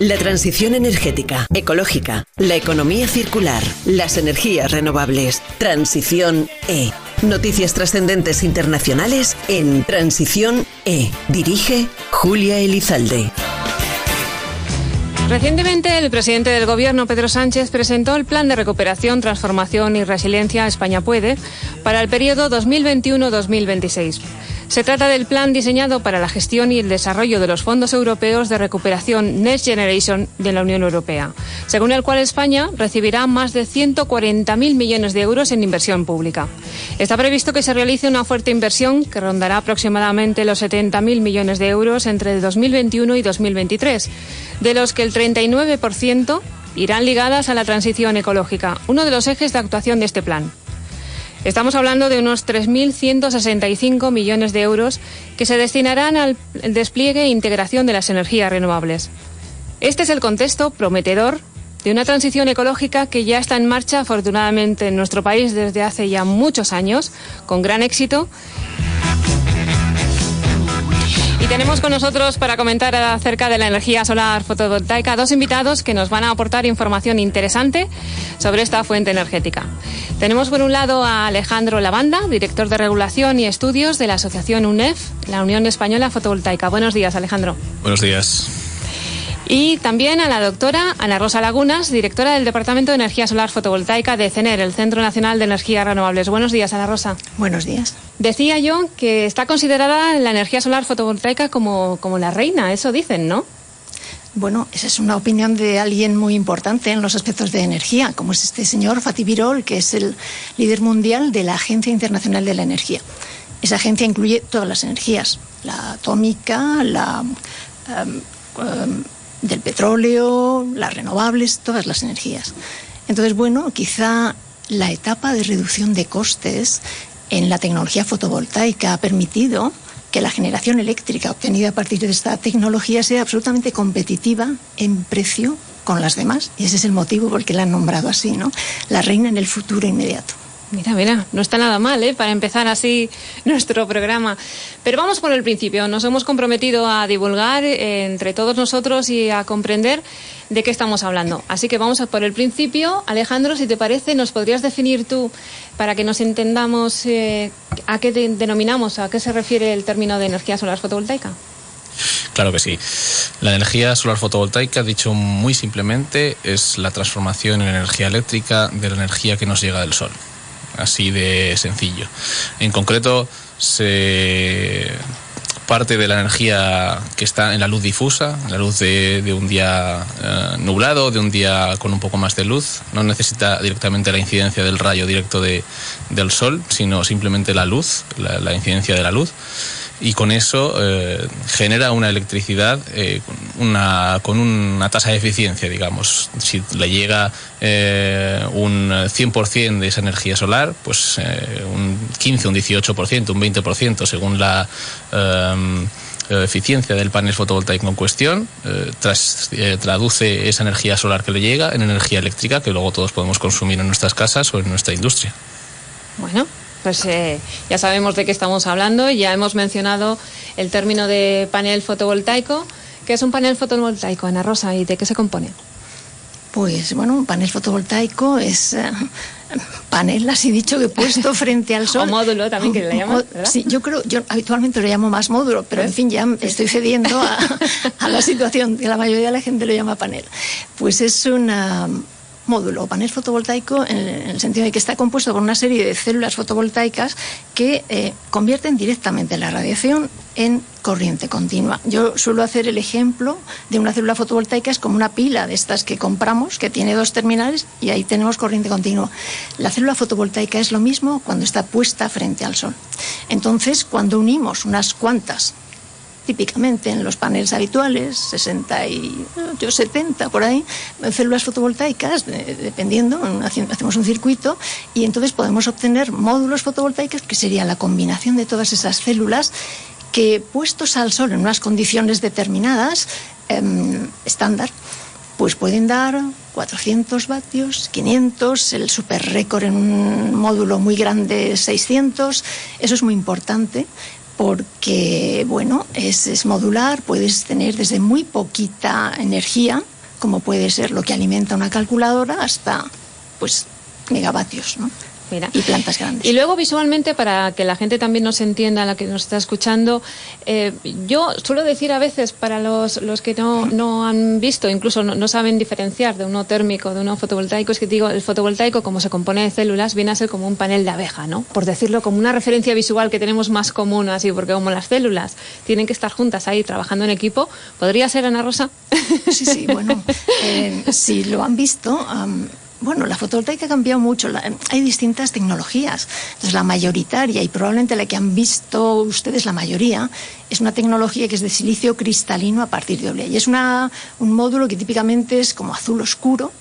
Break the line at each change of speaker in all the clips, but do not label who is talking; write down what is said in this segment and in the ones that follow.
La transición energética, ecológica, la economía circular, las energías renovables. Transición E. Noticias trascendentes internacionales en Transición E. Dirige Julia Elizalde.
Recientemente, el presidente del Gobierno, Pedro Sánchez, presentó el Plan de Recuperación, Transformación y Resiliencia España Puede para el periodo 2021-2026. Se trata del plan diseñado para la gestión y el desarrollo de los fondos europeos de recuperación Next Generation de la Unión Europea, según el cual España recibirá más de 140.000 millones de euros en inversión pública. Está previsto que se realice una fuerte inversión que rondará aproximadamente los 70.000 millones de euros entre 2021 y 2023, de los que el 39% irán ligadas a la transición ecológica, uno de los ejes de actuación de este plan. Estamos hablando de unos 3.165 millones de euros que se destinarán al despliegue e integración de las energías renovables. Este es el contexto prometedor de una transición ecológica que ya está en marcha afortunadamente en nuestro país desde hace ya muchos años, con gran éxito tenemos con nosotros para comentar acerca de la energía solar fotovoltaica dos invitados que nos van a aportar información interesante sobre esta fuente energética. Tenemos por un lado a Alejandro Lavanda, director de regulación y estudios de la Asociación UNEF, la Unión Española Fotovoltaica. Buenos días, Alejandro.
Buenos días.
Y también a la doctora Ana Rosa Lagunas, directora del Departamento de Energía Solar Fotovoltaica de CENER, el Centro Nacional de Energías Renovables. Buenos días, Ana Rosa.
Buenos días.
Decía yo que está considerada la energía solar fotovoltaica como, como la reina, eso dicen, ¿no?
Bueno, esa es una opinión de alguien muy importante en los aspectos de energía, como es este señor Fatih Birol, que es el líder mundial de la Agencia Internacional de la Energía. Esa agencia incluye todas las energías, la atómica, la em, em, del petróleo, las renovables, todas las energías. Entonces, bueno, quizá la etapa de reducción de costes en la tecnología fotovoltaica ha permitido que la generación eléctrica obtenida a partir de esta tecnología sea absolutamente competitiva en precio con las demás. Y ese es el motivo por el que la han nombrado así, ¿no? La reina en el futuro inmediato.
Mira, mira, no está nada mal, ¿eh? Para empezar así nuestro programa. Pero vamos por el principio. Nos hemos comprometido a divulgar eh, entre todos nosotros y a comprender de qué estamos hablando. Así que vamos a por el principio. Alejandro, si te parece, ¿nos podrías definir tú, para que nos entendamos, eh, a qué denominamos, a qué se refiere el término de energía solar fotovoltaica?
Claro que sí. La energía solar fotovoltaica, dicho muy simplemente, es la transformación en energía eléctrica de la energía que nos llega del sol así de sencillo. En concreto, se parte de la energía que está en la luz difusa, la luz de, un día eh, nublado, de un día con un poco más de luz. No necesita directamente la incidencia del rayo directo de, del sol, sino simplemente la luz, la incidencia de la luz y con eso eh, genera una electricidad eh, una, con una tasa de eficiencia, digamos. Si le llega eh, un 100% de esa energía solar, pues un 15, un 18%, un 20%, según la eficiencia del panel fotovoltaico en cuestión, tras, traduce esa energía solar que le llega en energía eléctrica que luego todos podemos consumir en nuestras casas o en nuestra industria.
Bueno, pues eh, ya sabemos de qué estamos hablando, ya hemos mencionado el término de panel fotovoltaico. ¿Qué es un panel fotovoltaico, Ana Rosa, y de qué se compone?
Pues bueno, un panel fotovoltaico es eh, panel, así dicho, que puesto frente al sol.
O módulo también, que le llaman,
Sí, yo creo, yo habitualmente lo llamo más módulo, pero en fin, ya estoy cediendo a, a la situación que la mayoría de la gente lo llama panel. Pues es una módulo o panel fotovoltaico en el sentido de que está compuesto por una serie de células fotovoltaicas que eh, convierten directamente la radiación en corriente continua. Yo suelo hacer el ejemplo de una célula fotovoltaica es como una pila de estas que compramos que tiene dos terminales y ahí tenemos corriente continua. La célula fotovoltaica es lo mismo cuando está puesta frente al sol. Entonces, cuando unimos unas cuantas típicamente en los paneles habituales, 60 y 70 por ahí, células fotovoltaicas, dependiendo, hacemos un circuito y entonces podemos obtener módulos fotovoltaicos que sería la combinación de todas esas células que puestos al sol en unas condiciones determinadas, em, estándar, pues pueden dar 400 vatios, 500, el super récord en un módulo muy grande 600. Eso es muy importante porque, bueno, es, es modular, puedes tener desde muy poquita energía, como puede ser lo que alimenta una calculadora, hasta pues megavatios, ¿no? Y plantas grandes.
Y luego visualmente, para que la gente también nos entienda, la que nos está escuchando, eh, yo suelo decir a veces para los, los que no, no han visto, incluso no, saben diferenciar de uno térmico, de uno fotovoltaico, es que digo, el fotovoltaico como se compone de células viene a ser como un panel de abeja, ¿no? Por decirlo como una referencia visual que tenemos más común así, porque como las células tienen que estar juntas ahí trabajando en equipo, ¿podría ser Ana Rosa?
Sí, sí, bueno, eh, si lo han visto... Bueno, la fotovoltaica ha cambiado mucho. hay distintas tecnologías. Entonces, la mayoritaria y probablemente la que han visto ustedes la mayoría es una tecnología que es de silicio cristalino a partir de olea. Y es una, un módulo que típicamente es como azul oscuro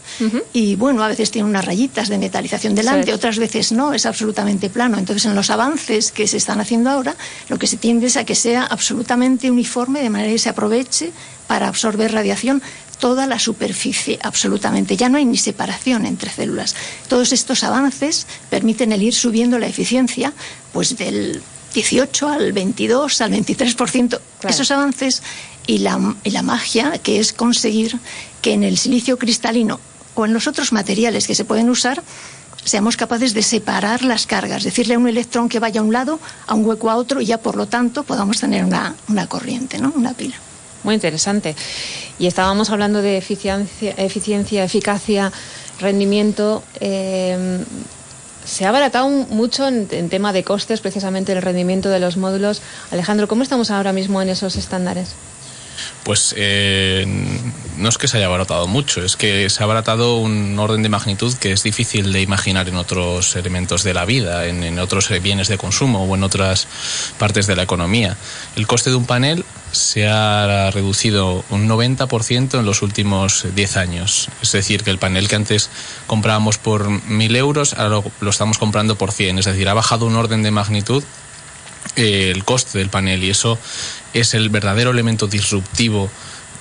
y, bueno, a veces tiene unas rayitas de metalización delante, otras veces no, es absolutamente plano. Entonces, en los avances que se están haciendo ahora, lo que se tiende es a que sea absolutamente uniforme de manera que se aproveche para absorber radiación toda la superficie, absolutamente. Ya no hay ni separación entre células. Todos estos avances permiten el ir subiendo la eficiencia, pues del 18 al 22, al 23%. Esos avances y la, y la magia que es conseguir que en el silicio cristalino o en los otros materiales que se pueden usar, seamos capaces de separar las cargas, decirle a un electrón que vaya a un lado, a un hueco a otro, y ya por lo tanto podamos tener una, una corriente, ¿no? una pila
muy interesante. Y estábamos hablando de eficiencia, eficiencia eficacia, rendimiento. Eh, se ha abaratado mucho en, tema de costes, precisamente el rendimiento de los módulos. Alejandro, ¿cómo estamos ahora mismo en esos estándares?
Pues eh, no es que se haya abaratado mucho, es que se ha abaratado un orden de magnitud que es difícil de imaginar en otros elementos de la vida, en, otros bienes de consumo o en otras partes de la economía. El coste de un panel se ha reducido un 90% en los últimos 10 años. Es decir, que el panel que antes comprábamos por 1.000 euros, ahora lo, lo estamos comprando por 100. Es decir, ha bajado un orden de magnitud eh, el coste del panel y eso es el verdadero elemento disruptivo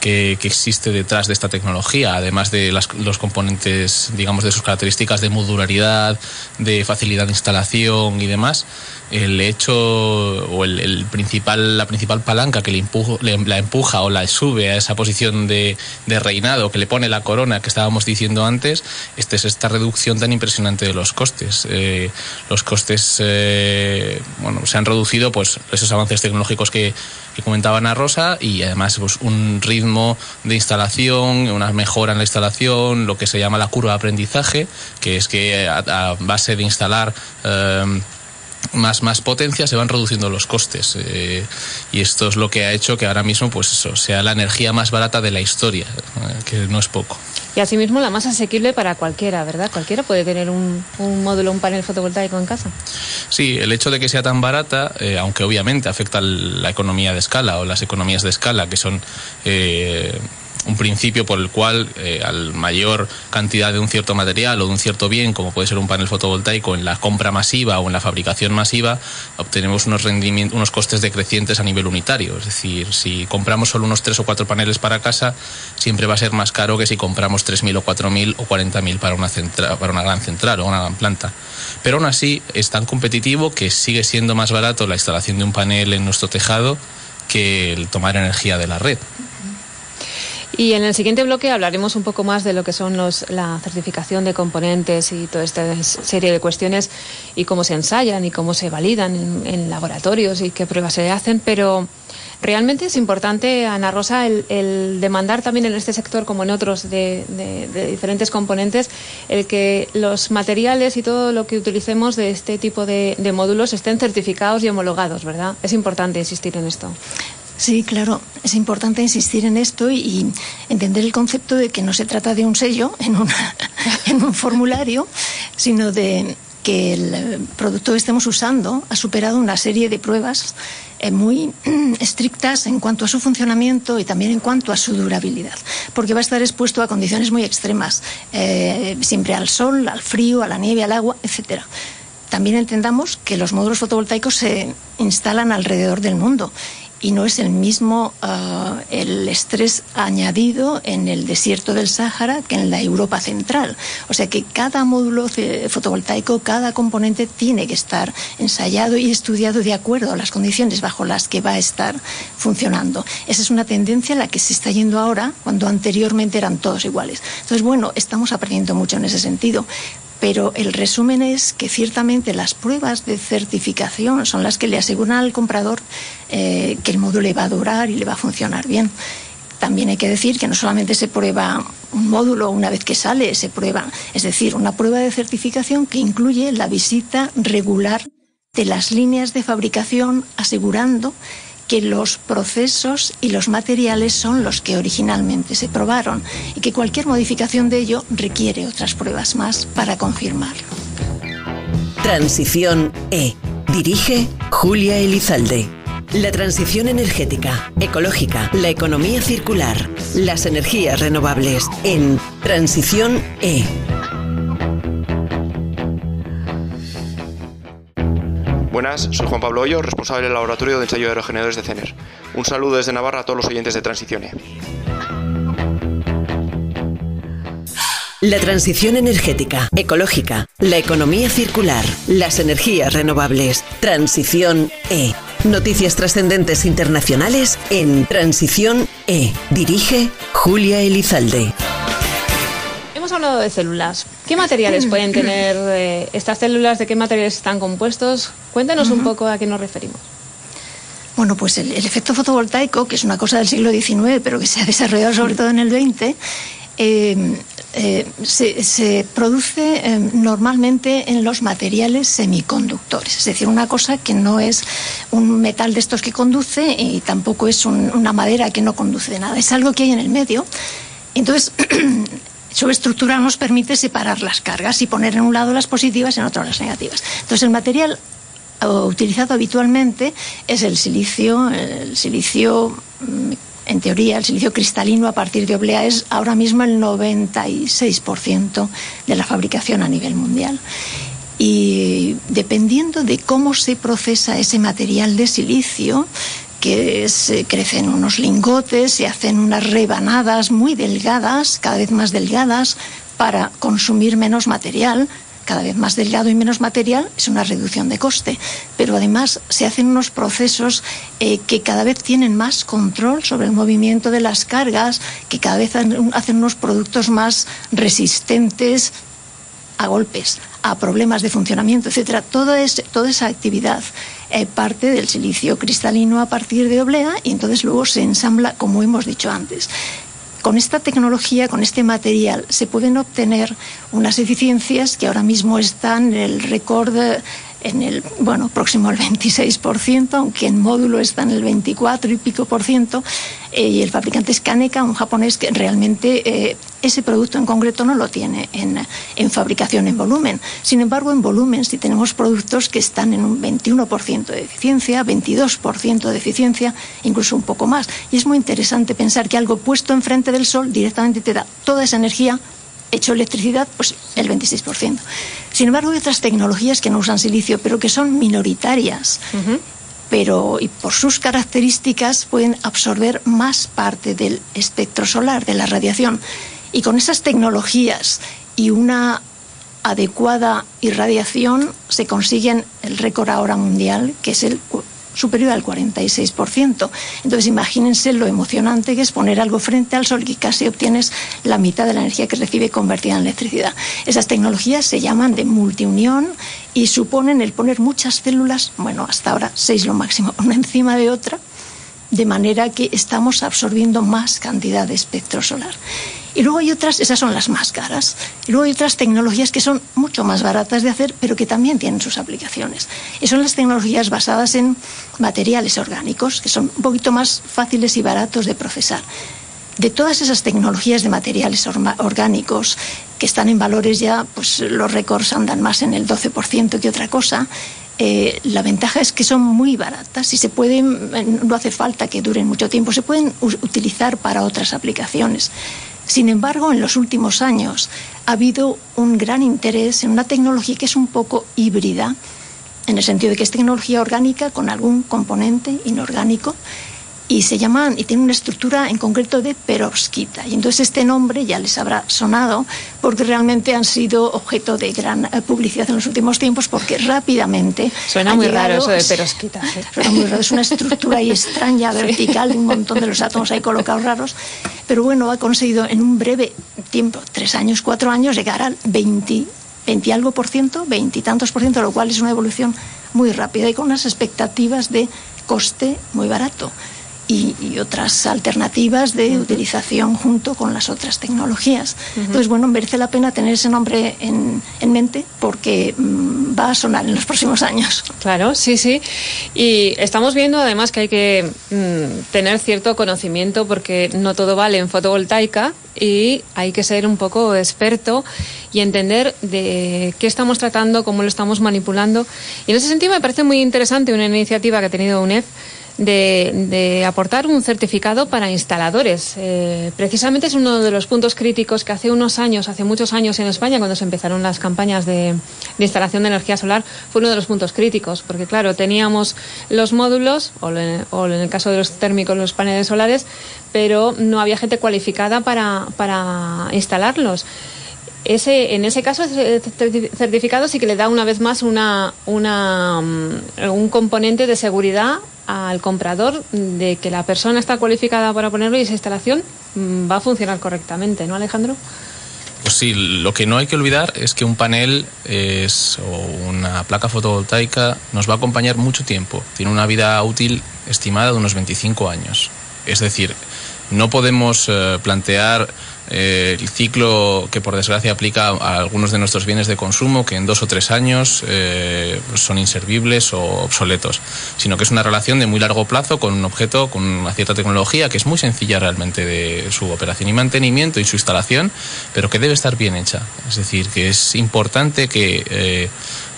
que, existe detrás de esta tecnología, además de los componentes, digamos, de sus características de modularidad, de facilidad de instalación y demás, el hecho o el, principal, la principal palanca que le, la empuja o la sube a esa posición de, reinado, que le pone la corona que estábamos diciendo antes, este es esta reducción tan impresionante de los costes. Eh, los costes, eh, bueno, se han reducido, pues, esos avances tecnológicos que, que comentaba Ana Rosa y además pues, un ritmo de instalación, una mejora en la instalación, lo que se llama la curva de aprendizaje, que es que a, base de instalar eh, más, más potencia se van reduciendo los costes. Eh, y esto es lo que ha hecho que ahora mismo pues eso, sea la energía más barata de la historia, eh, que no es poco.
Y asimismo la más asequible para cualquiera, ¿verdad? Cualquiera puede tener un, un módulo, un panel fotovoltaico en casa.
Sí, el hecho de que sea tan barata, eh, aunque obviamente afecta la economía de escala o las economías de escala, que son un principio por el cual eh, al mayor cantidad de un cierto material o de un cierto bien, como puede ser un panel fotovoltaico, en la compra masiva o en la fabricación masiva, obtenemos unos, rendimientos, unos costes decrecientes a nivel unitario. Es decir, si compramos solo unos tres o cuatro paneles para casa, siempre va a ser más caro que si compramos 3.000 o 4.000 o 40.000 para para una gran central o una gran planta. Pero aún así es tan competitivo que sigue siendo más barato la instalación de un panel en nuestro tejado que el tomar energía de la red.
Y en el siguiente bloque hablaremos un poco más de lo que son los, la certificación de componentes y toda esta serie de cuestiones y cómo se ensayan y cómo se validan en, laboratorios y qué pruebas se hacen, pero realmente es importante, Ana Rosa, el, demandar también en este sector como en otros de, diferentes componentes, el que los materiales y todo lo que utilicemos de este tipo de módulos estén certificados y homologados, ¿verdad? Es importante insistir en esto.
Sí, claro, es importante insistir en esto y, entender el concepto de que no se trata de un sello en, en un formulario, sino de que el producto que estemos usando ha superado una serie de pruebas eh, muy estrictas en cuanto a su funcionamiento y también en cuanto a su durabilidad, porque va a estar expuesto a condiciones muy extremas, eh, siempre al sol, al frío, a la nieve, al agua, etcétera. También entendamos que los módulos fotovoltaicos se instalan alrededor del mundo y no es el mismo ah, el estrés añadido en el desierto del Sáhara que en la Europa central. O sea que cada módulo fotovoltaico, cada componente tiene que estar ensayado y estudiado de acuerdo a las condiciones bajo las que va a estar funcionando. Esa es una tendencia a la que se está yendo ahora, cuando anteriormente eran todos iguales. Entonces, bueno, estamos aprendiendo mucho en ese sentido pero el resumen es que ciertamente las pruebas de certificación son las que le aseguran al comprador eh, que el módulo le va a durar y le va a funcionar bien. También hay que decir que no solamente se prueba un módulo una vez que sale, se prueba, es decir, una prueba de certificación que incluye la visita regular de las líneas de fabricación asegurando que los procesos y los materiales son los que originalmente se probaron y que cualquier modificación de ello requiere otras pruebas más para confirmarlo.
Transición E. Dirige Julia Elizalde. La transición energética, ecológica, la economía circular, las energías renovables en Transición E
Buenas, soy Juan Pablo Hoyo, responsable del Laboratorio de Ensayo de Aerogeneradores de CENER. Un saludo desde Navarra a todos los oyentes de Transicione.
La transición energética, ecológica, la economía circular, las energías renovables. Transición E. Noticias trascendentes internacionales en Transición E. Dirige Julia Elizalde
hemos hablado de células. ¿Qué materiales pueden tener eh, estas células? ¿De qué materiales están compuestos? Cuéntanos un poco a qué nos referimos.
Bueno, pues el, efecto fotovoltaico, que es una cosa del siglo XIX, pero que se ha desarrollado sobre todo en el XX, eh, eh, se, produce normalmente en los materiales semiconductores, es decir, una cosa que no es un metal de estos que conduce y tampoco es una madera que no conduce de nada, es algo que hay en el medio. Entonces, Su estructura nos permite separar las cargas y poner en un lado las positivas y en otro las negativas. Entonces, el material eh, utilizado habitualmente es el silicio, el silicio mm, en teoría, el silicio cristalino a partir de oblea es ahora mismo el 96% de la fabricación a nivel mundial. Y dependiendo de cómo se procesa ese material de silicio, que se crecen unos lingotes, se hacen unas rebanadas muy delgadas, cada vez más delgadas, para consumir menos material. Cada vez más delgado y menos material es una reducción de coste, pero además se hacen unos procesos eh, que cada vez tienen más control sobre el movimiento de las cargas, que cada vez hacen unos productos más resistentes a golpes, a problemas de funcionamiento, etcétera. Toda, toda esa actividad parte del silicio cristalino a partir de oblea y entonces luego se ensambla, como hemos dicho antes. Con esta tecnología, con este material, se pueden obtener unas eficiencias que ahora mismo están en el récord en el, bueno, próximo al 26%, aunque en módulo está en el 24 y pico por ciento, eh, y el fabricante es Kaneka, un japonés que realmente eh, ese producto en concreto no lo tiene en, en, fabricación en volumen. Sin embargo, en volumen, si tenemos productos que están en un 21% de eficiencia, 22% de eficiencia, incluso un poco más. Y es muy interesante pensar que algo puesto enfrente del sol directamente te da toda esa energía hecho electricidad, pues el 26%. Sin embargo, hay otras tecnologías que no usan silicio, pero que son minoritarias. Pero y por sus características pueden absorber más parte del espectro solar, de la radiación. Y con esas tecnologías y una adecuada irradiación se consiguen el récord ahora mundial, que es el superior al 46%. Entonces imagínense lo emocionante que es poner algo frente al sol y casi obtienes la mitad de la energía que recibe convertida en electricidad. Esas tecnologías se llaman de multiunión y suponen el poner muchas células, bueno, hasta ahora seis lo máximo, una encima de otra, de manera que estamos absorbiendo más cantidad de espectro solar. Y luego hay otras, esas son las más caras. Y luego hay otras tecnologías que son mucho más baratas de hacer, pero que también tienen sus aplicaciones. Y son las tecnologías basadas en materiales orgánicos, que son un poquito más fáciles y baratos de procesar. De todas esas tecnologías de materiales orgánicos que están en valores ya, pues los récords andan más en el 12% que otra cosa, eh, la ventaja es que son muy baratas y se pueden, no hace falta que duren mucho tiempo, se pueden utilizar para otras aplicaciones. Sin embargo, en los últimos años ha habido un gran interés en una tecnología que es un poco híbrida en el sentido de que es tecnología orgánica con algún componente inorgánico y se llaman y tienen una estructura en concreto de perovskita. Y entonces este nombre ya les habrá sonado porque realmente han sido objeto de gran eh, publicidad en los últimos tiempos porque rápidamente
suena muy raro eso de perovskita
suena muy raro es una estructura ahí extraña vertical un montón de los átomos ahí colocados raros. Pero bueno ha conseguido en un breve tiempo tres años cuatro años llegar al 20 20 algo por ciento, 20 y tantos por ciento, lo cual es una evolución muy rápida y con unas expectativas de coste muy barato y, otras alternativas de utilización junto con las otras tecnologías. Entonces, bueno, merece la pena tener ese nombre en, mente porque mm, va a sonar en los próximos años.
Claro, sí, sí. Y estamos viendo además que hay que mm, tener cierto conocimiento porque no todo vale en fotovoltaica y hay que ser un poco experto y entender de qué estamos tratando, cómo lo estamos manipulando. Y en ese sentido me parece muy interesante una iniciativa que ha tenido UNED de, aportar un certificado para instaladores. Eh, precisamente es uno de los puntos críticos que hace unos años, hace muchos años en España, cuando se empezaron las campañas de, instalación de energía solar, fue uno de los puntos críticos, porque claro, teníamos los módulos, o, en el caso de los térmicos, los paneles solares, pero no había gente cualificada para, para instalarlos. Ese, en ese caso, ese certificado sí que le da una vez más una, una, mm, un componente de seguridad al comprador de que la persona está cualificada para ponerlo y esa instalación mm, va a funcionar correctamente, ¿no, Alejandro?
Pues sí, lo que no hay que olvidar es que un panel es, o una placa fotovoltaica nos va a acompañar mucho tiempo. Tiene una vida útil estimada de unos 25 años. Es decir, no podemos eh, plantear eh, el ciclo que por desgracia aplica a algunos de nuestros bienes de consumo que en dos o tres años eh, son inservibles o obsoletos, sino que es una relación de muy largo plazo con un objeto, con una cierta tecnología que es muy sencilla realmente de su operación y mantenimiento y su instalación, pero que debe estar bien hecha. Es decir, que es importante que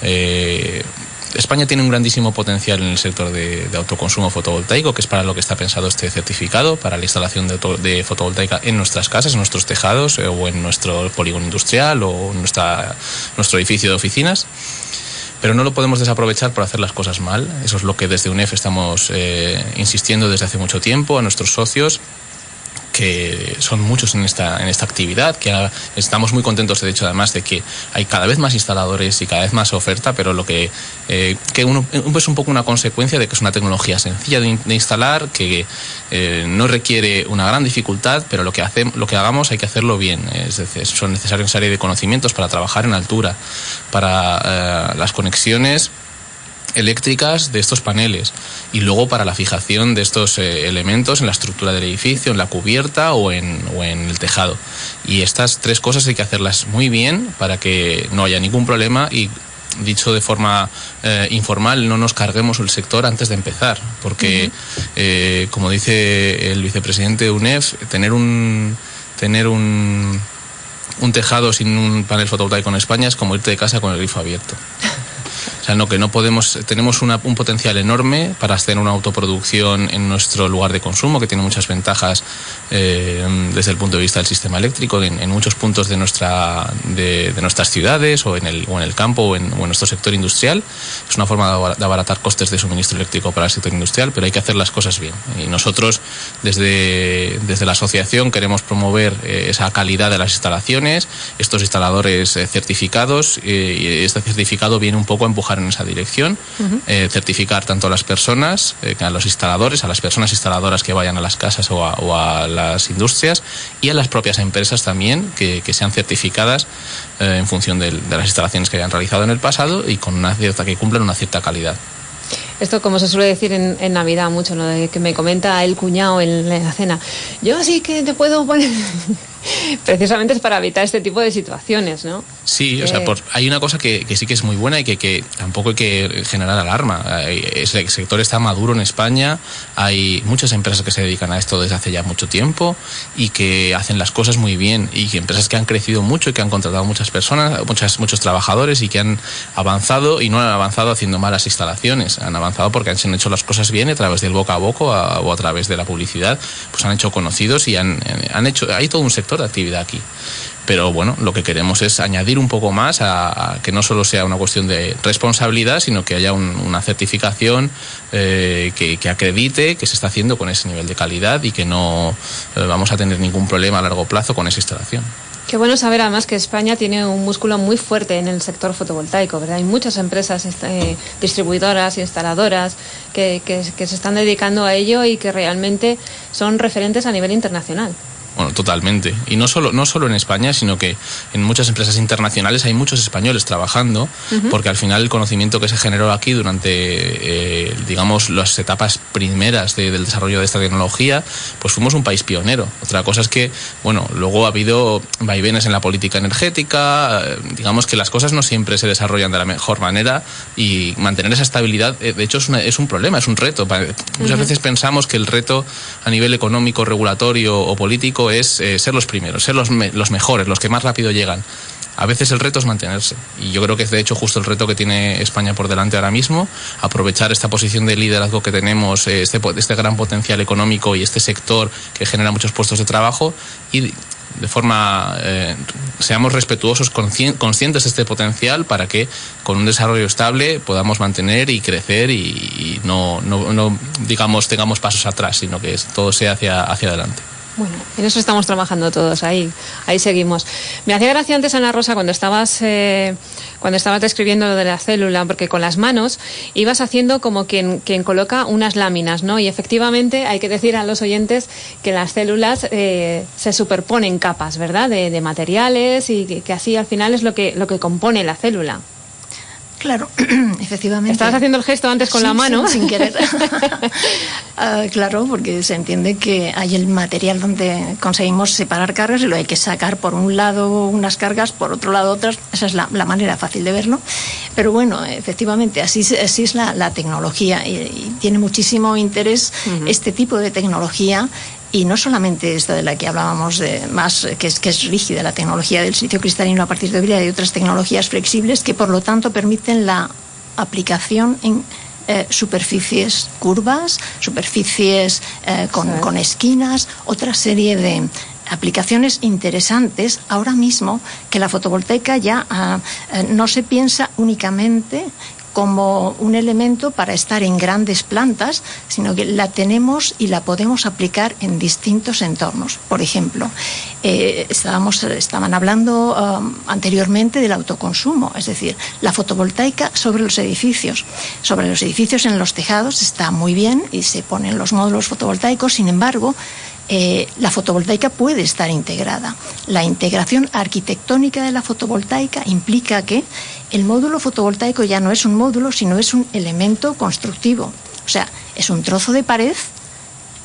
eh, España tiene un grandísimo potencial en el sector de, autoconsumo fotovoltaico, que es para lo que está pensado este certificado, para la instalación de, fotovoltaica en nuestras casas, en nuestros tejados eh, o en nuestro polígono industrial o en nuestro edificio de oficinas pero no lo podemos desaprovechar por hacer las cosas mal. Eso es lo que desde UNEF estamos eh, insistiendo desde hace mucho tiempo a nuestros socios que son muchos en esta, en esta actividad, que estamos muy contentos, de hecho, además de que hay cada vez más instaladores y cada vez más oferta, pero lo que, eh, que uno, es un poco una consecuencia de que es una tecnología sencilla de, instalar, que eh, no requiere una gran dificultad, pero lo que, hace, lo que hagamos hay que hacerlo bien. Es decir, son necesarios una serie de conocimientos para trabajar en altura, para eh, las conexiones eléctricas de estos paneles y luego para la fijación de estos eh, elementos en la estructura del edificio, en la cubierta o en, o en, el tejado. Y estas tres cosas hay que hacerlas muy bien para que no haya ningún problema y dicho de forma eh, informal, no nos carguemos el sector antes de empezar, porque, eh, como dice el vicepresidente de UNEF, tener un, tener un, un tejado sin un panel fotovoltaico en España es como irte de casa con el grifo abierto. O sea, no, que no podemos, tenemos un potencial enorme para hacer una autoproducción en nuestro lugar de consumo, que tiene muchas ventajas eh, desde el punto de vista del sistema eléctrico en, muchos puntos de, nuestra, de, nuestras ciudades o en, el, o en el campo o en, nuestro sector industrial. Es una forma de abaratar costes de suministro eléctrico para el sector industrial, pero hay que hacer las cosas bien. Y nosotros, desde, desde la asociación, queremos promover eh, esa calidad de las instalaciones, estos instaladores eh, certificados, y este certificado viene un poco a empujar en esa dirección, eh, certificar tanto a las personas, eh, a los instaladores, a las personas instaladoras que vayan a las casas o a, las industrias y a las propias empresas también que, sean certificadas eh, en función de, las instalaciones que hayan realizado en el pasado y con una cierta que cumplan una cierta calidad.
Esto, como se suele decir en, Navidad mucho, ¿no? De que me comenta el cuñado en la cena. Yo sí que te puedo poner... precisamente es para evitar este tipo de situaciones, ¿no?
Sí, o sea, eh, hay una cosa que, sí que es muy buena y que, tampoco hay que generar alarma. El sector está maduro en España, hay muchas empresas que se dedican a esto desde hace ya mucho tiempo y que hacen las cosas muy bien y que empresas que han crecido mucho y que han contratado muchas personas, muchas, muchos trabajadores y que han avanzado y no han avanzado haciendo malas instalaciones, han avanzado porque han hecho las cosas bien a través del boca a boca o a, través de la publicidad, pues han hecho conocidos y han, han hecho, hay todo un sector actividad aquí pero bueno, lo que queremos es añadir un poco más a, que no solo sea una cuestión de responsabilidad, sino que haya una certificación eh, que, acredite que se está haciendo con ese nivel de calidad y que no eh, vamos a tener ningún problema a largo plazo con esa instalación.
Qué bueno saber además que España tiene un músculo muy fuerte en el sector fotovoltaico, ¿verdad? Hay muchas empresas eh, distribuidoras, instaladoras que se están dedicando a ello y que realmente son referentes a nivel internacional.
Bueno, totalmente. Y no solo, no solo en España, sino que en muchas empresas internacionales hay muchos españoles trabajando, porque al final el conocimiento que se generó aquí durante, eh, digamos, las etapas primeras del desarrollo de esta tecnología, pues fuimos un país pionero. Otra cosa es que, bueno, luego ha habido vaivenes en la política energética, eh, digamos que las cosas no siempre se desarrollan de la mejor manera y mantener esa estabilidad, eh, de hecho, es, es un problema, es un reto. Muchas veces pensamos que el reto a nivel económico, regulatorio o político es eh, ser los primeros, ser los, los mejores, los que más rápido llegan. A veces el reto es mantenerse. Y yo creo que es de hecho justo el reto que tiene España por delante ahora mismo, aprovechar esta posición de liderazgo que tenemos, eh, este, este gran potencial económico y este sector que genera muchos puestos de trabajo y de forma eh, seamos respetuosos, conscientes de este potencial para que con un desarrollo estable podamos mantener y crecer y, no, no, no, digamos tengamos pasos atrás, sino que todo sea hacia, hacia adelante.
Bueno, en eso estamos trabajando todos, ahí, ahí seguimos. Me hacía gracia antes, Ana Rosa, cuando estabas, eh, cuando estabas describiendo lo de la célula, porque con las manos ibas haciendo como quien, quien coloca unas láminas, ¿no? Y efectivamente hay que decir a los oyentes que las células eh, se superponen capas, ¿verdad? De, de materiales y que, que, así al final es lo que, lo que compone la célula.
Claro, efectivamente.
Estabas haciendo el gesto antes con la mano.
Sin, querer. Ah, claro, porque se entiende que hay el material donde conseguimos separar cargas y lo hay que sacar por un lado unas cargas, por otro lado otras. Esa es la, manera fácil de verlo. Pero bueno, efectivamente, así, así es la, tecnología y, tiene muchísimo interés este tipo de tecnología y no solamente esta de la que hablábamos de más, que es, que es rígida, la tecnología del sitio cristalino a partir de vida y otras tecnologías flexibles que por lo tanto permiten la aplicación en eh, superficies curvas, superficies eh, con, esquinas, otra serie de aplicaciones interesantes ahora mismo que la fotovoltaica ya ah, eh, no se piensa únicamente como un elemento para estar en grandes plantas, sino que la tenemos y la podemos aplicar en distintos entornos. Por ejemplo, eh, estábamos, estaban hablando um, anteriormente del autoconsumo, es decir, la fotovoltaica sobre los edificios. Sobre los edificios en los tejados está muy bien y se ponen los módulos fotovoltaicos, sin embargo, eh, la fotovoltaica puede estar integrada. La integración arquitectónica de la fotovoltaica implica que el módulo fotovoltaico ya no es un módulo, sino es un elemento constructivo. O sea, es un trozo de pared,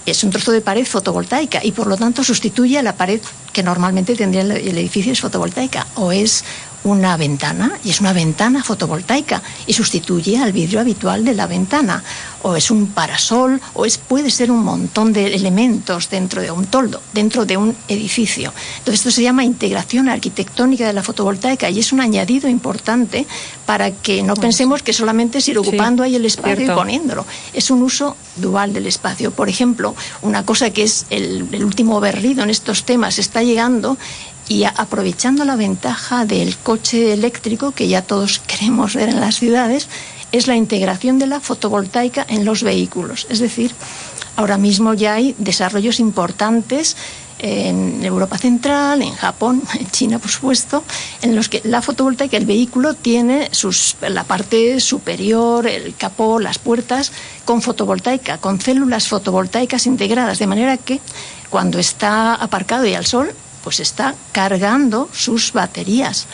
es un trozo de pared fotovoltaica y por lo tanto sustituye a la pared que normalmente tendría el edificio es fotovoltaica o es una ventana y es una ventana fotovoltaica y sustituye al vidrio habitual de la ventana o es un parasol o es puede ser un montón de elementos dentro de un toldo, dentro de un edificio. Entonces esto se llama integración arquitectónica de la fotovoltaica y es un añadido importante para que no pensemos que solamente es ir ocupando ahí el espacio y poniéndolo. Es un uso dual del espacio. Por ejemplo, una cosa que es el, el último berrido en estos temas está llegando y aprovechando la ventaja del coche eléctrico que ya todos queremos ver en las ciudades, es la integración de la fotovoltaica en los vehículos. Es decir, ahora mismo ya hay desarrollos importantes en Europa Central, en Japón, en China, por supuesto, en los que la fotovoltaica, el vehículo tiene sus, la parte superior, el capó, las puertas, con fotovoltaica, con células fotovoltaicas integradas, de manera que cuando está aparcado y al sol, pues está cargando sus baterías.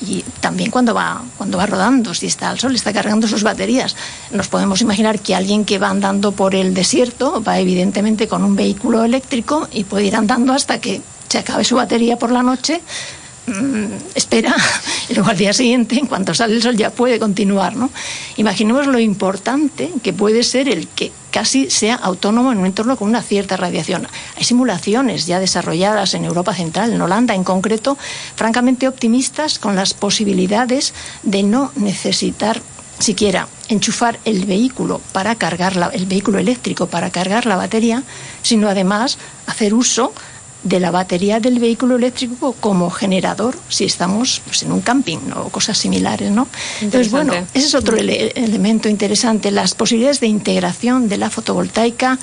Y también cuando va, cuando va rodando, si está al sol, está cargando sus baterías. Nos podemos imaginar que alguien que va andando por el desierto va evidentemente con un vehículo eléctrico y puede ir andando hasta que se acabe su batería por la noche, Mm, espera y luego al día siguiente, en cuanto sale el sol, ya puede continuar. ¿no? Imaginemos lo importante que puede ser el que casi sea autónomo en un entorno con una cierta radiación. Hay simulaciones ya desarrolladas en Europa Central, en Holanda en concreto, francamente optimistas con las posibilidades de no necesitar siquiera enchufar el vehículo para cargar el vehículo eléctrico para cargar la batería, sino además hacer uso de la batería del vehículo eléctrico como generador si estamos pues, en un camping o cosas similares, ¿no? Entonces, bueno, ese es otro elemento interesante, las posibilidades de integración de la fotovoltaica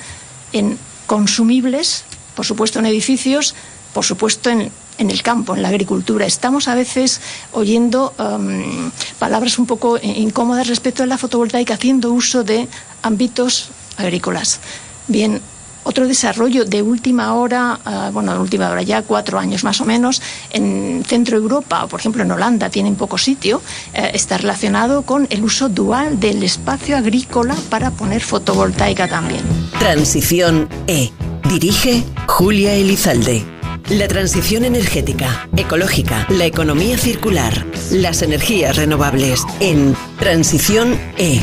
en consumibles, por supuesto en edificios, por supuesto en, en el campo, en la agricultura. Estamos a veces oyendo um, palabras un poco incómodas respecto a la fotovoltaica, haciendo uso de ámbitos agrícolas. Bien, otro desarrollo de última hora, uh, bueno, de última hora ya cuatro años más o menos, en Centro Europa, por ejemplo en Holanda, tienen poco sitio, uh, está relacionado con el uso dual del espacio agrícola para poner fotovoltaica también.
Transición E. Dirige Julia Elizalde. La transición energética, ecológica, la economía circular, las energías renovables en Transición E.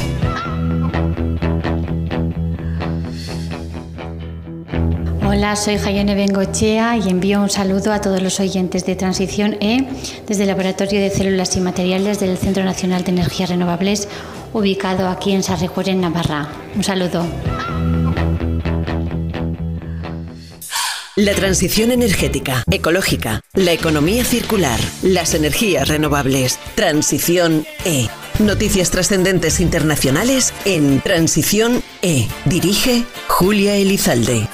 Hola, soy Jayone Bengochea y envío un saludo a todos los oyentes de Transición E desde el Laboratorio de Células y Materiales del Centro Nacional de Energías Renovables, ubicado aquí en Sarrecuer, en Navarra. Un saludo.
La transición energética, ecológica, la economía circular, las energías renovables. Transición E. Noticias trascendentes internacionales en Transición E. Dirige Julia Elizalde.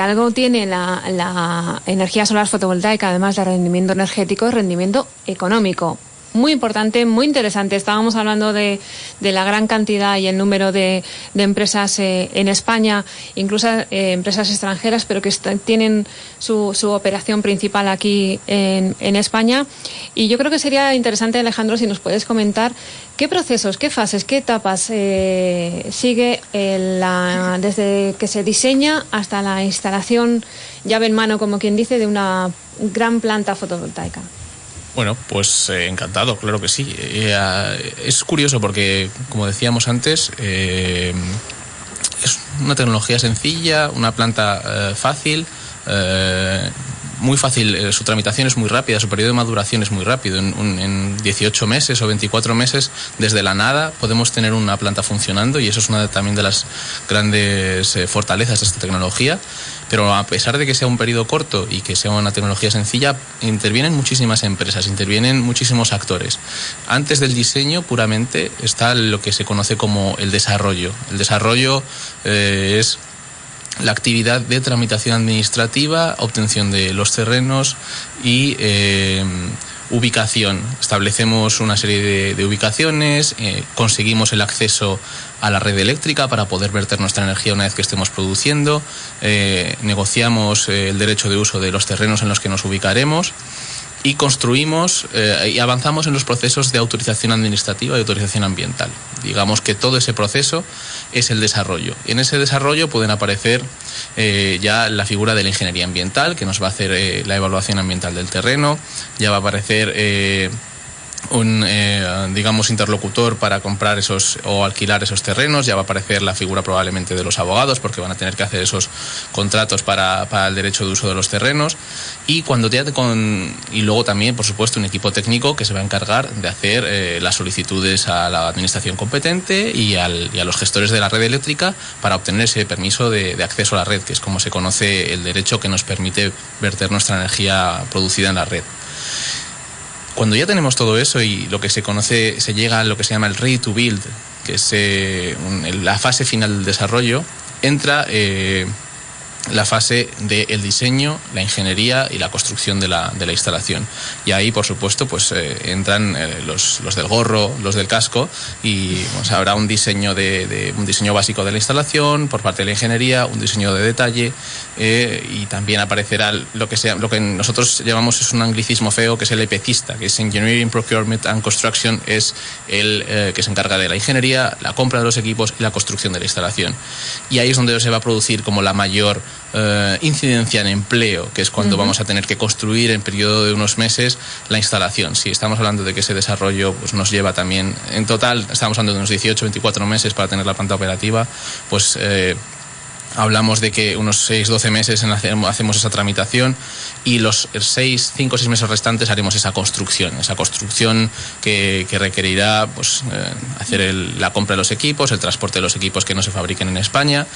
Algo tiene la, la energía solar fotovoltaica, además de rendimiento energético, rendimiento económico muy importante, muy interesante. Estábamos hablando de, de la gran cantidad y el número de, de empresas eh, en España, incluso eh, empresas extranjeras, pero que tienen su, su, operación principal aquí en, en, España. Y yo creo que sería interesante, Alejandro, si nos puedes comentar qué procesos, qué fases, qué etapas eh, sigue la, desde que se diseña hasta la instalación llave en mano, como quien dice, de una gran planta fotovoltaica.
Bueno, pues eh, encantado, claro que sí. Eh, es curioso porque, como decíamos antes, eh, es una tecnología sencilla, una planta eh, fácil, eh, muy fácil, su tramitación es muy rápida, su periodo de maduración es muy rápido. En, un, en, 18 meses o 24 meses, desde la nada, podemos tener una planta funcionando y eso es una también de las grandes fortalezas de esta tecnología pero a pesar de que sea un periodo corto y que sea una tecnología sencilla, intervienen muchísimas empresas, intervienen muchísimos actores. Antes del diseño puramente está lo que se conoce como el desarrollo. El desarrollo eh, es la actividad de tramitación administrativa, obtención de los terrenos y eh, ubicación. Establecemos una serie de, ubicaciones, eh, conseguimos el acceso a la red eléctrica para poder verter nuestra energía una vez que estemos produciendo, eh, negociamos el derecho de uso de los terrenos en los que nos ubicaremos y construimos y avanzamos en los procesos de autorización administrativa y autorización ambiental. Digamos que todo ese proceso es el desarrollo. En ese desarrollo pueden aparecer eh, ya la figura de la ingeniería ambiental, que nos va a hacer eh, la evaluación ambiental del terreno, ya va a aparecer eh, un eh, digamos interlocutor para comprar esos o alquilar esos terrenos. Ya va a aparecer la figura probablemente de los abogados porque van a tener que hacer esos contratos para, para el derecho de uso de los terrenos. Y cuando ya con y luego también por supuesto un equipo técnico que se va a encargar de hacer eh, las solicitudes a la administración competente y, al, y, a los gestores de la red eléctrica para obtener ese permiso de, de acceso a la red que es como se conoce el derecho que nos permite verter nuestra energía producida en la red cuando ya tenemos todo eso y lo que se conoce, se llega a lo que se llama el ready to build, que es eh, un, la fase final del desarrollo, entra eh, la fase del diseño, la ingeniería y la construcción de la, de la instalación. Y ahí, por supuesto, pues eh, entran eh, los, los, del gorro, los del casco, y pues, habrá un diseño, de, de, un diseño básico de la instalación por parte de la ingeniería, un diseño de detalle, eh, y también aparecerá lo que, sea, lo que nosotros llamamos es un anglicismo feo, que es el EPCista, que es Engineering, Procurement and Construction, es el que se encarga de la ingeniería, la compra de los equipos y la construcción de la instalación. Y ahí es donde se va a producir como la mayor Uh, incidencia en empleo, que es cuando uh -huh. vamos a tener que construir en periodo de unos meses la instalación. Si estamos hablando de que ese desarrollo pues, nos lleva también, en total, estamos hablando de unos 18, 24 meses para tener la planta operativa, pues eh, hablamos de que unos 6-12 meses hacemos esa tramitación y los 6, 5 o 6 meses restantes haremos esa construcción, esa construcción que, requerirá pues, eh, hacer la compra de los equipos, el transporte de los equipos que no se fabriquen en España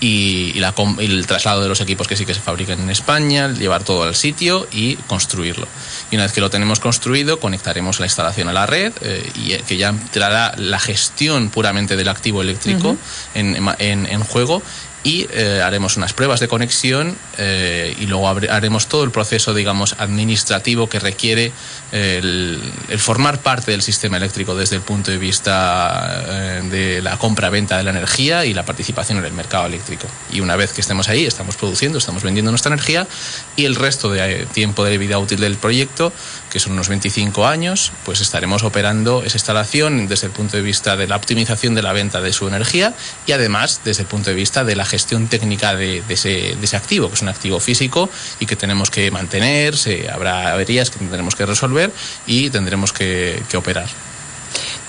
y, el traslado de los equipos que sí que se fabrican en España, llevar todo al sitio y construirlo. Y una vez que lo tenemos construido, conectaremos la instalación a la red eh, y eh, que ya entrará la gestión puramente del activo eléctrico en, en juego y eh, haremos unas pruebas de conexión eh, y luego haremos todo el proceso, digamos, administrativo que requiere eh, el, formar parte del sistema eléctrico desde el punto de vista de la compra-venta de la energía y la participación en el mercado eléctrico. Y una vez que estemos ahí, estamos produciendo, estamos vendiendo nuestra energía y el resto de tiempo de vida útil del proyecto, que son unos 25 años, pues estaremos operando esa instalación desde el punto de vista de la optimización de la venta de su energía y además desde el punto de vista de la gestión técnica de, ese, activo, que es un activo físico y que tenemos que mantener, se, habrá averías que tendremos que resolver y tendremos que, operar.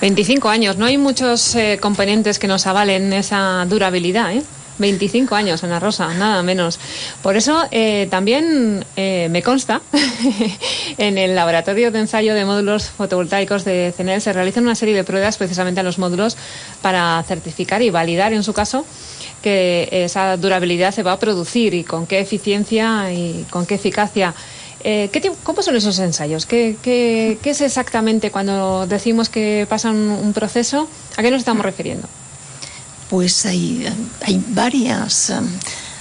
25 años, no hay muchos eh, componentes que nos avalen esa durabilidad, ¿eh? 25 años, Ana Rosa, nada menos. Por eso eh, también eh, me consta, en el laboratorio de ensayo de módulos fotovoltaicos de CENEL se realizan una serie de pruebas precisamente a los módulos para certificar y validar, en su caso, que esa durabilidad se va a producir y con qué eficiencia y con qué eficacia. Eh, ¿qué ¿Cómo son esos ensayos? ¿Qué, ¿Qué, es exactamente cuando decimos que pasa un proceso? ¿A qué nos estamos refiriendo?
pues hay, hay varias... Um,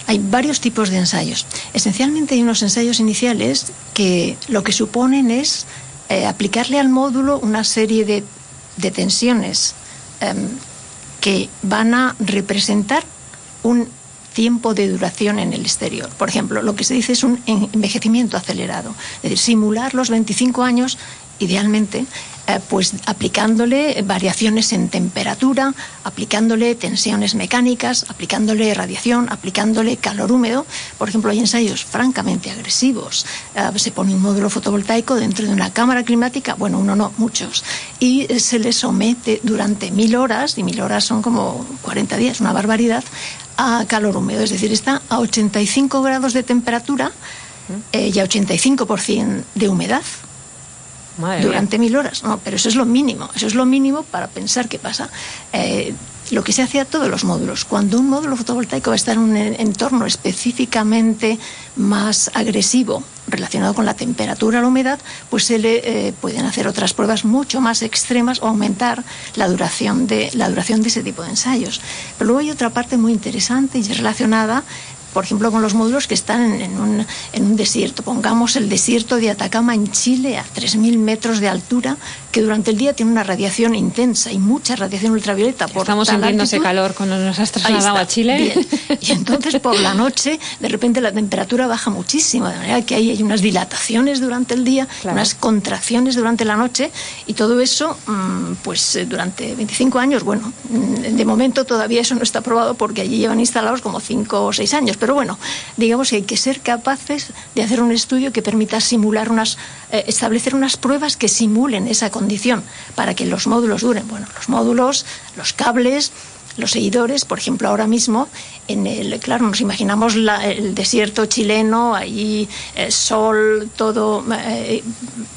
hay varios tipos de ensayos. Esencialmente hay unos ensayos iniciales que lo que suponen es eh, aplicarle al módulo una serie de, tensiones um, que van a representar un tiempo de duración en el exterior. Por ejemplo, lo que se dice es un envejecimiento acelerado, es decir, simular los 25 años idealmente, eh, pues aplicándole variaciones en temperatura, aplicándole tensiones mecánicas, aplicándole radiación, aplicándole calor húmedo. Por ejemplo, hay ensayos francamente agresivos. Eh, se pone un módulo fotovoltaico dentro de una cámara climática, bueno, uno no, muchos, y se le somete durante mil horas, y mil horas son como 40 días, una barbaridad, a calor húmedo, es decir, está a 85 grados de temperatura eh, y a 85% de humedad durante mil horas. No, pero eso es lo mínimo, eso es lo mínimo para pensar qué pasa. Eh, lo que se hace a todos los módulos. Cuando un módulo fotovoltaico va a estar en un entorno específicamente más agresivo relacionado con la temperatura la humedad, pues se le eh, pueden hacer otras pruebas mucho más extremas o aumentar la duración de la duración de ese tipo de ensayos. Pero luego hay otra parte muy interesante y relacionada por ejemplo, con los módulos que están en, un, en, un, desierto. Pongamos el desierto de Atacama en Chile a 3.000 metros de altura, que durante el día tiene una radiación intensa y mucha radiación ultravioleta.
Por Estamos sintiendo ese calor cuando nos has trasladado a Chile.
Y entonces por la noche, de repente la temperatura baja muchísimo, de manera que hay, hay unas dilataciones durante el día, unas contracciones durante la noche, y todo eso, mm, pues eh, durante 25 años, bueno, mm, de momento todavía eso no está probado porque allí llevan instalados como 5 o 6 años pero bueno, digamos que hay que ser capaces de hacer un estudio que permita simular unas, eh, establecer unas pruebas que simulen esa condición para que los módulos duren. Bueno, los módulos, los cables, los seguidores, por ejemplo, ahora mismo, en el, claro, nos imaginamos el desierto chileno, ahí el sol, todo eh,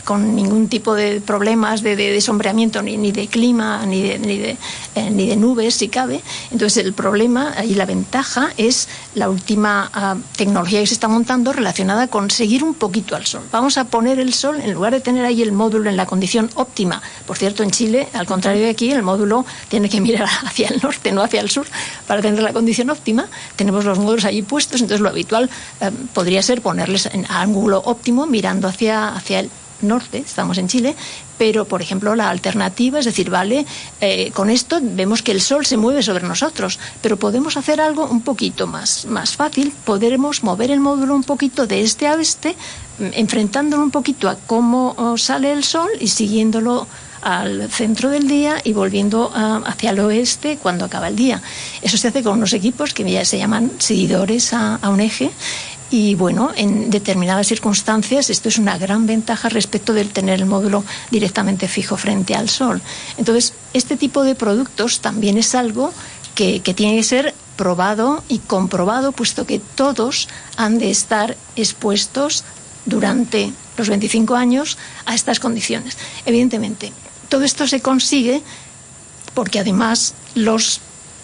con ningún tipo de problemas de, de, sombreamiento, ni, ni, de clima, ni de, ni, de, eh, ni de nubes, si cabe. Entonces, el problema y la ventaja es la última ah, tecnología que se está montando relacionada con seguir un poquito al sol. Vamos a poner el sol, en lugar de tener ahí el módulo en la condición óptima. Por cierto, en Chile, al contrario de aquí, el módulo tiene que mirar hacia el norte no hacia el sur, para tener la condición óptima. Tenemos los módulos allí puestos, entonces lo habitual eh, podría ser ponerles en ángulo óptimo mirando hacia, hacia el norte, estamos en Chile, pero por ejemplo la alternativa es decir, vale, eh, con esto vemos que el sol se mueve sobre nosotros, pero podemos hacer algo un poquito más, más fácil, podremos mover el módulo un poquito de este a oeste, mm, enfrentándolo un poquito a cómo oh, sale el sol y siguiéndolo al centro del día y volviendo ah, hacia el oeste cuando acaba el día. Eso se hace con unos equipos que ya se llaman seguidores a, un eje y bueno, en determinadas circunstancias esto es una gran ventaja respecto del tener el módulo directamente fijo frente al sol. Entonces, este tipo de productos también es algo que tiene que ser probado y comprobado, puesto que todos han de estar expuestos durante los 25 años a estas condiciones. Evidentemente, todo esto se consigue porque además los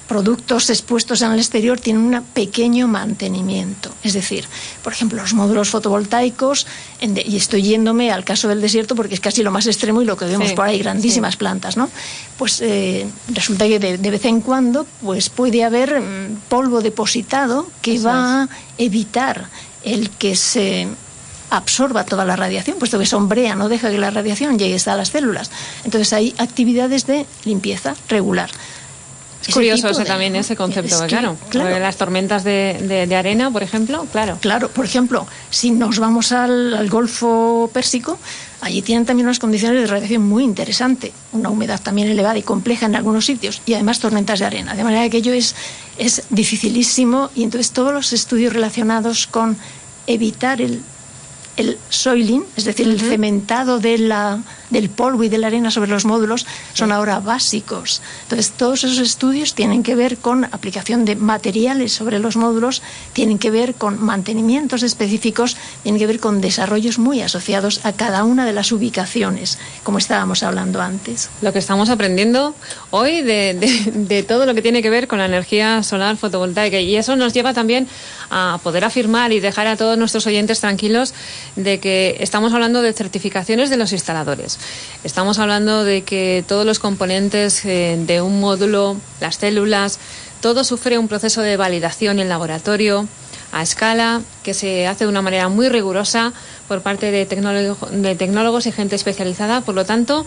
productos expuestos en el exterior tienen un pequeño mantenimiento. Es decir, por ejemplo, los módulos fotovoltaicos, y estoy yéndome al caso del desierto porque es casi lo más extremo y lo que vemos por ahí, grandísimas plantas, ¿no? Pues eh, resulta que de, vez en cuando pues puede haber mm, polvo depositado que va a evitar el que se absorba toda la radiación, puesto que sombrea, no deja que la radiación llegue hasta las células. Entonces hay actividades de limpieza regular.
Es curioso ese también ese concepto, claro. Las tormentas de, arena, por ejemplo, claro.
Claro, por ejemplo, si nos vamos al, Golfo Pérsico, allí tienen también unas condiciones de radiación muy interesantes, una humedad también elevada y compleja en algunos sitios, y además tormentas de arena. De manera que ello es, es dificilísimo, y entonces todos los estudios relacionados con evitar el el soiling, es decir, el cementado de la, del polvo y de la arena sobre los módulos, son ahora básicos. Entonces, todos esos estudios tienen que ver con aplicación de materiales sobre los módulos, tienen que ver con mantenimientos específicos, tienen que ver con desarrollos muy asociados a cada una de las ubicaciones, como estábamos hablando antes.
Lo que estamos aprendiendo hoy de, de todo lo que tiene que ver con la energía solar fotovoltaica. Y eso nos lleva también a poder afirmar y dejar a todos nuestros oyentes tranquilos de que estamos hablando de certificaciones de los instaladores. Estamos hablando de que todos los componentes eh, de un módulo, las células, todo sufre un proceso de validación en laboratorio a escala que se hace de una manera muy rigurosa por parte de, de tecnólogos y gente especializada. Por lo tanto,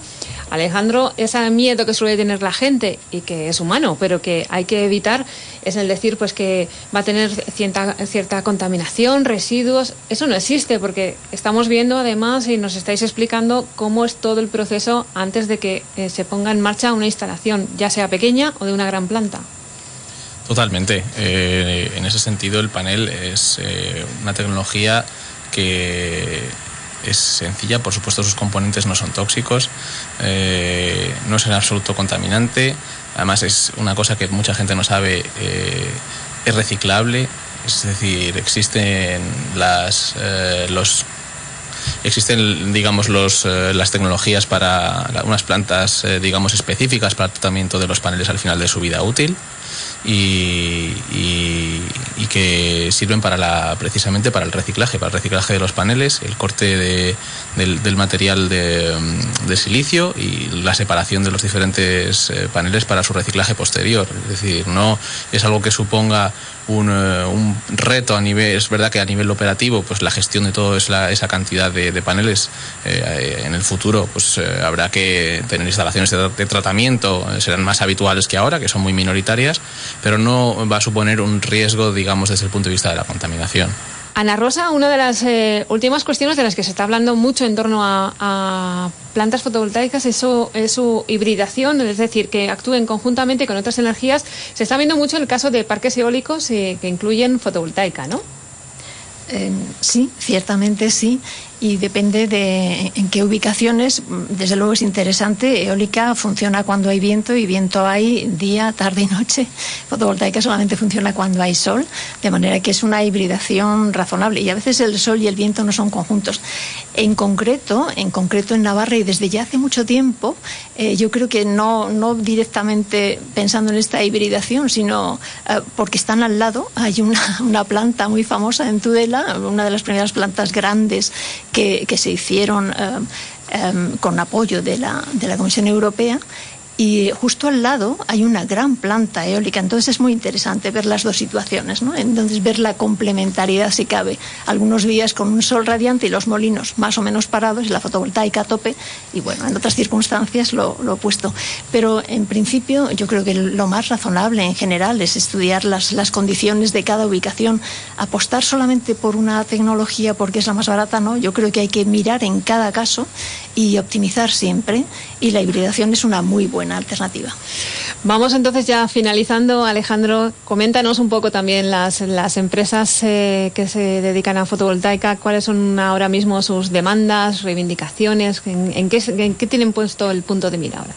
Alejandro, ese miedo que suele tener la gente y que es humano, pero que hay que evitar, es el decir pues que va a tener cierta, cierta contaminación, residuos. Eso no existe porque estamos viendo además y nos estáis explicando cómo es todo el proceso antes de que eh, se ponga en marcha una instalación, ya sea pequeña o de una gran planta.
Totalmente. Eh, en ese sentido, el panel es eh, una tecnología que es sencilla, por supuesto sus componentes no son tóxicos, eh, no es en absoluto contaminante, además es una cosa que mucha gente no sabe, eh, es reciclable, es decir, existen las eh, los existen digamos los, las tecnologías para unas plantas digamos específicas para el tratamiento de los paneles al final de su vida útil y, que sirven para la, precisamente para el reciclaje, para el reciclaje de los paneles, el corte de, del, material de, de, silicio y la separación de los diferentes eh, paneles para su reciclaje posterior. Es decir, no es algo que suponga un, eh, un, reto a nivel, es verdad que a nivel operativo, pues la gestión de toda esa cantidad de, paneles eh, en el futuro, pues eh, habrá que tener instalaciones de, tratamiento, serán más habituales que ahora, que son muy minoritarias, pero no va a suponer un riesgo, digamos, desde el punto de vista de la contaminación.
Ana Rosa, una de las últimas cuestiones de las que se está hablando mucho en torno a, plantas fotovoltaicas es su, hibridación, es decir, que actúen conjuntamente con otras energías. Se está viendo mucho el caso de parques eólicos que incluyen fotovoltaica, ¿no?
sí, ciertamente sí y depende de en qué ubicaciones. Desde luego es interesante. Eólica funciona cuando hay viento y viento hay día, tarde y noche. Fotovoltaica solamente funciona cuando hay sol, de manera que es una hibridación razonable. Y a veces el sol y el viento no son conjuntos. En concreto, en concreto en Navarra y desde ya hace mucho tiempo, eh, yo creo que no, no directamente pensando en esta hibridación, sino eh, porque están al lado. Hay una, una planta muy famosa en Tudela, una de las primeras plantas grandes que, se hicieron eh, eh, con apoyo de la, de la Comisión Europea y justo al lado hay una gran planta eólica. Entonces es muy interesante ver las dos situaciones, ¿no? Entonces ver la complementariedad si cabe. Algunos días con un sol radiante y los molinos más o menos parados y la fotovoltaica a tope y bueno, en otras circunstancias lo, lo opuesto. Pero en principio yo creo que lo más razonable en general es estudiar las, las condiciones de cada ubicación. Apostar solamente por una tecnología porque es la más barata, no. Yo creo que hay que mirar en cada caso y optimizar siempre y la hibridación es una muy buena alternativa.
Vamos entonces ya finalizando, Alejandro, coméntanos un poco también las, las empresas eh, que se dedican a fotovoltaica, cuáles son ahora mismo sus demandas, reivindicaciones, en, qué, en qué tienen puesto el punto de mira ahora.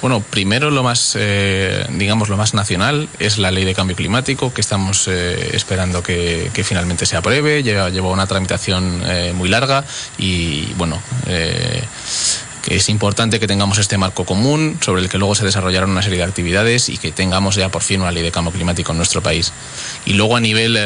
Bueno, primero lo más, eh, digamos, lo más nacional es la ley de cambio climático que estamos eh, esperando que, finalmente se apruebe. Lleva, lleva una tramitación eh, muy larga y, bueno, que es importante que tengamos este marco común sobre el que luego se desarrollarán una serie de actividades y que tengamos ya por fin una ley de cambio climático en nuestro país. Y luego a nivel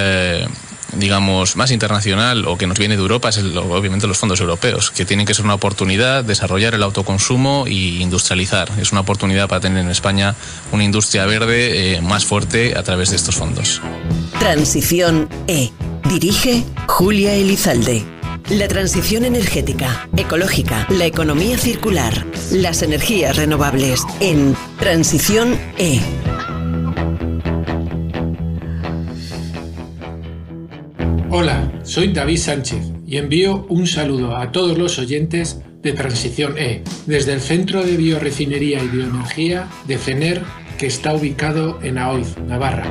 digamos, más internacional o que nos viene de Europa es obviamente los fondos europeos, que tienen que ser una oportunidad desarrollar el autoconsumo e industrializar. Es una oportunidad para tener en España una industria verde eh, más fuerte a través de estos fondos.
Transición E. Dirige Julia Elizalde. La transición energética, ecológica, la economía circular, las energías renovables en Transición E
Hola, soy David Sánchez y envío un saludo a todos los oyentes de Transición E desde el Centro de Biorefinería y Bioenergía de CENER que está ubicado en Aoiz, Navarra.